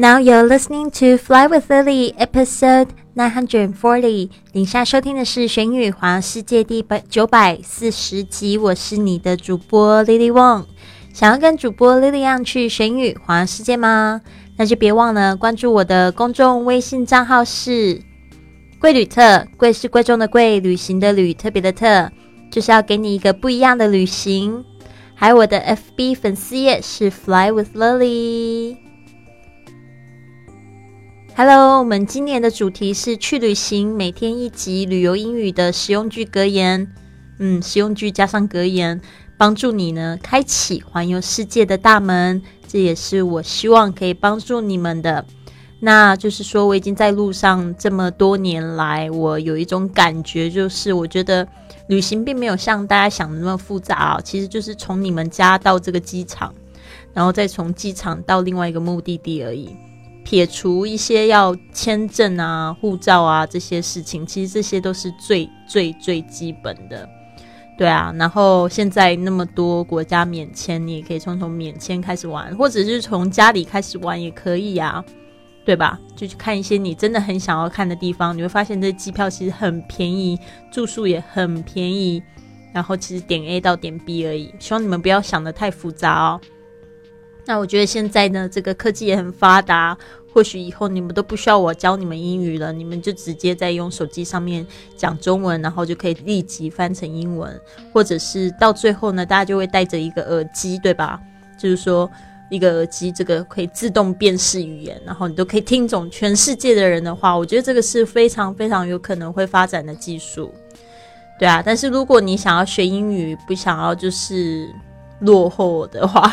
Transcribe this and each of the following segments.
Now you're listening to Fly with Lily, episode nine hundred forty。你现在收听的是《玄宇环游世界》第百九百四十集。我是你的主播 Lily Wong。想要跟主播 Lily 一样去玄宇环游世界吗？那就别忘了关注我的公众微信账号是“贵旅特”，贵是贵重的贵，旅行的旅，特别的特，就是要给你一个不一样的旅行。还有我的 FB 粉丝页是 Fly with Lily。Hello，我们今年的主题是去旅行，每天一集旅游英语的实用句格言。嗯，实用句加上格言，帮助你呢开启环游世界的大门。这也是我希望可以帮助你们的。那就是说，我已经在路上这么多年来，我有一种感觉，就是我觉得旅行并没有像大家想的那么复杂哦。其实就是从你们家到这个机场，然后再从机场到另外一个目的地而已。撇除一些要签证啊、护照啊这些事情，其实这些都是最最最基本的，对啊。然后现在那么多国家免签，你也可以从从免签开始玩，或者是从家里开始玩也可以啊，对吧？就去看一些你真的很想要看的地方，你会发现这机票其实很便宜，住宿也很便宜，然后其实点 A 到点 B 而已。希望你们不要想的太复杂哦。那我觉得现在呢，这个科技也很发达，或许以后你们都不需要我教你们英语了，你们就直接在用手机上面讲中文，然后就可以立即翻成英文，或者是到最后呢，大家就会带着一个耳机，对吧？就是说一个耳机，这个可以自动辨识语言，然后你都可以听懂全世界的人的话。我觉得这个是非常非常有可能会发展的技术，对啊。但是如果你想要学英语，不想要就是落后的话。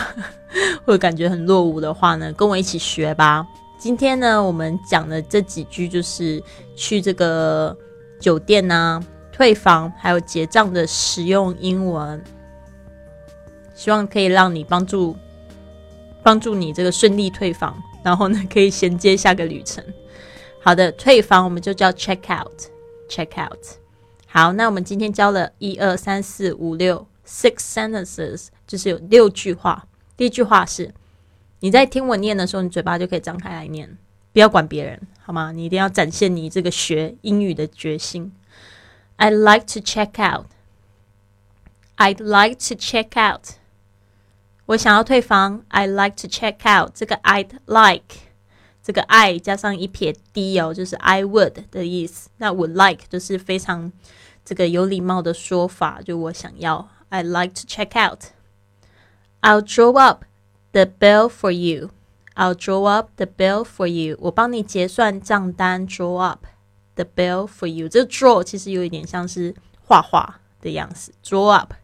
会感觉很落伍的话呢，跟我一起学吧。今天呢，我们讲的这几句就是去这个酒店啊、退房还有结账的实用英文，希望可以让你帮助帮助你这个顺利退房，然后呢可以衔接下个旅程。好的，退房我们就叫 check out，check out。好，那我们今天教了一二三四五六 six sentences，就是有六句话。第一句话是，你在听我念的时候，你嘴巴就可以张开来念，不要管别人，好吗？你一定要展现你这个学英语的决心。I'd like to check out. I'd like to check out. 我想要退房。I'd like to check out. 这个 I'd like，这个 I 加上一撇 d 哦，就是 I would 的意思。那 would like 就是非常这个有礼貌的说法，就我想要。I'd like to check out. I'll draw up the bill for you. I'll draw up the bill for you. 我帮你结算账单。Draw up the bill for you. 这 draw 其实有一点像是画画的样子。Draw up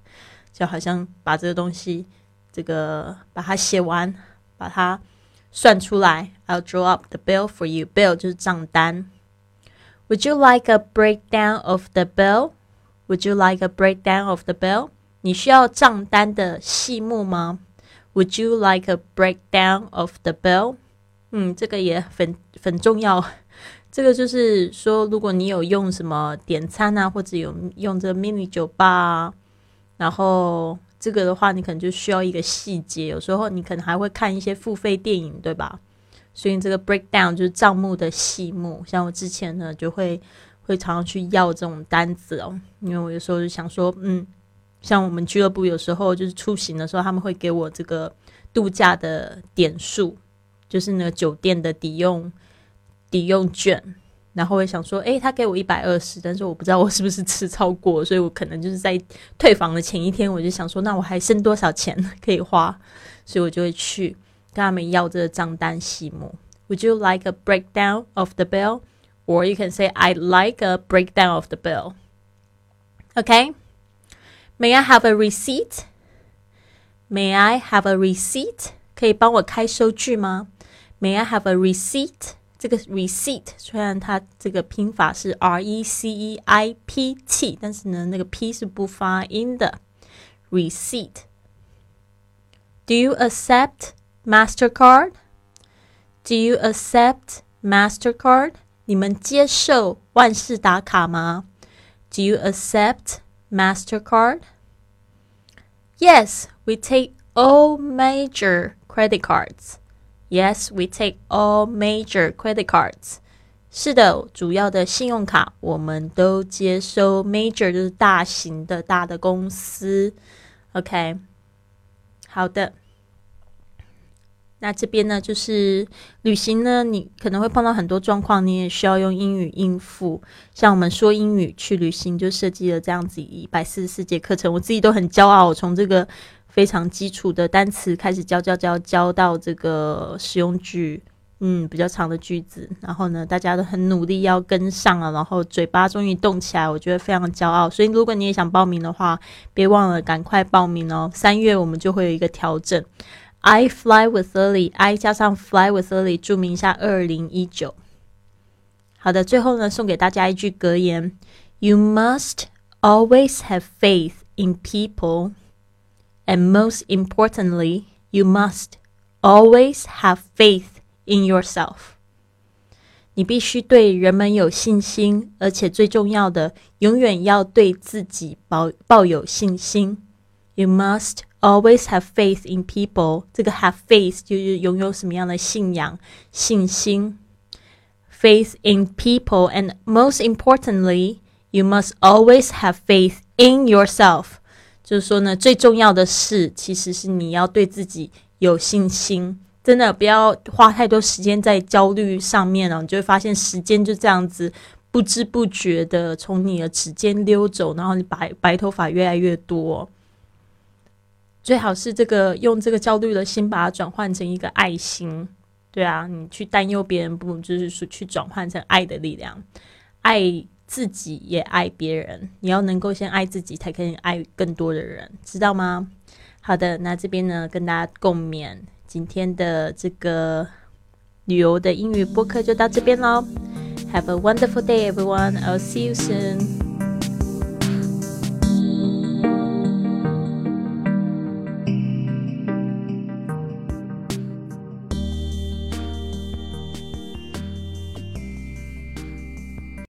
就好像把这个东西，这个把它写完，把它算出来。I'll draw up the bill for you. Bill 就是账单。Would you like a breakdown of the bill? Would you like a breakdown of the bill? 你需要账单的细目吗？Would you like a breakdown of the bill？嗯，这个也很很重要。这个就是说，如果你有用什么点餐啊，或者有用这个 mini 酒吧，然后这个的话，你可能就需要一个细节。有时候你可能还会看一些付费电影，对吧？所以这个 breakdown 就是账目的细目。像我之前呢，就会会常常去要这种单子哦，因为我有时候就想说，嗯。像我们俱乐部有时候就是出行的时候，他们会给我这个度假的点数，就是那个酒店的抵用抵用券，然后会想说，诶，他给我一百二十，但是我不知道我是不是吃超过，所以我可能就是在退房的前一天，我就想说，那我还剩多少钱可以花，所以我就会去跟他们要这个账单细目。Would you like a breakdown of the bill? Or you can say, I like a breakdown of the bill. Okay. May I have a receipt? May I have a receipt? 可以帮我开收据吗？May I have a receipt? 这个 receipt 虽然它这个拼法是 R E C E I P T，但是呢，那个 P 是不发音的。Receipt. Do you accept Mastercard? Do you accept Mastercard? 你们接受万事达卡吗？Do you accept MasterCard? Yes, we take all major credit cards. Yes, we take all major credit cards. 是的，主要的信用卡我们都接收。Major 就是大型的大的公司。OK，好的。 那这边呢，就是旅行呢，你可能会碰到很多状况，你也需要用英语应付。像我们说英语去旅行，就设计了这样子一百四十四节课程，我自己都很骄傲。我从这个非常基础的单词开始教教教教到这个实用句，嗯，比较长的句子。然后呢，大家都很努力要跟上了，然后嘴巴终于动起来，我觉得非常骄傲。所以如果你也想报名的话，别忘了赶快报名哦。三月我们就会有一个调整。I fly with early，I 加上 fly with early，注明一下二零一九。好的，最后呢，送给大家一句格言：You must always have faith in people, and most importantly, you must always have faith in yourself。你必须对人们有信心，而且最重要的，永远要对自己抱抱有信心。You must always have faith in people。这个 have faith 就是拥有什么样的信仰、信心。Faith in people, and most importantly, you must always have faith in yourself。就是说呢，最重要的是，其实是你要对自己有信心。真的不要花太多时间在焦虑上面了，你就会发现时间就这样子不知不觉的从你的指尖溜走，然后你白白头发越来越多。 最好是这个用这个焦虑的心把它转换成一个爱心，对啊，你去担忧别人，不就是说去转换成爱的力量，爱自己也爱别人。你要能够先爱自己，才可以爱更多的人，知道吗？好的，那这边呢，跟大家共勉，今天的这个旅游的英语播客就到这边喽。Have a wonderful day, everyone. I'll see you soon.